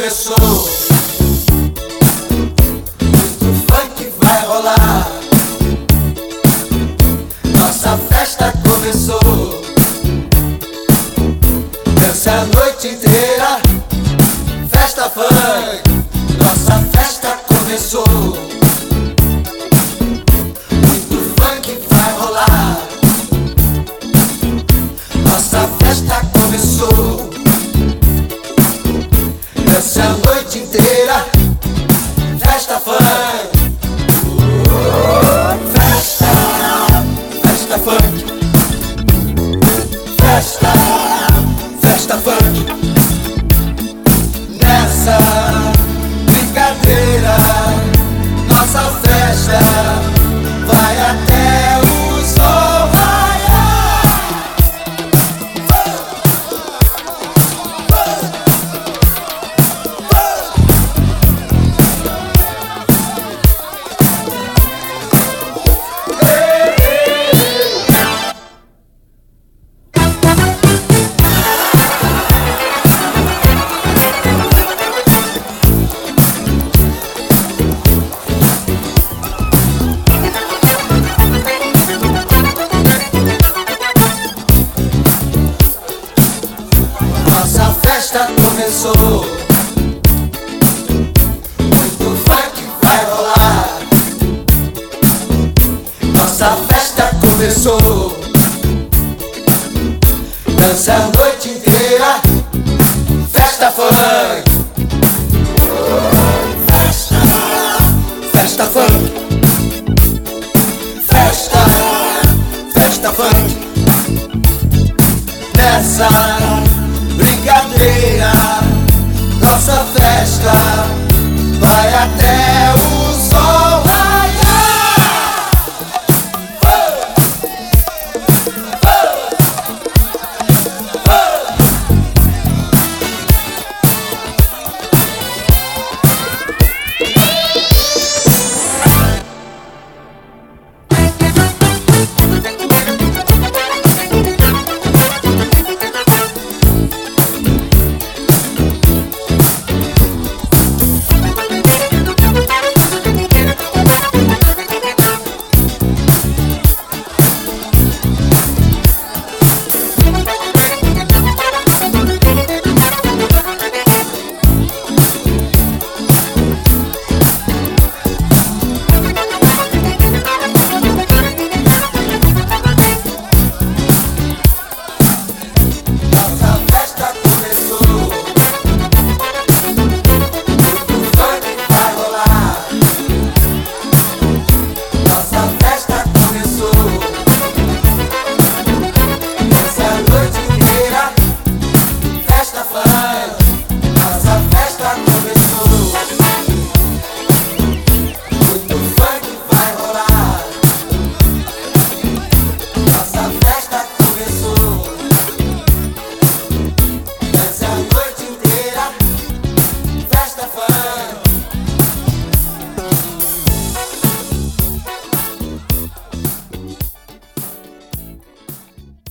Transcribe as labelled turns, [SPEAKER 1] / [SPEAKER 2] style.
[SPEAKER 1] dança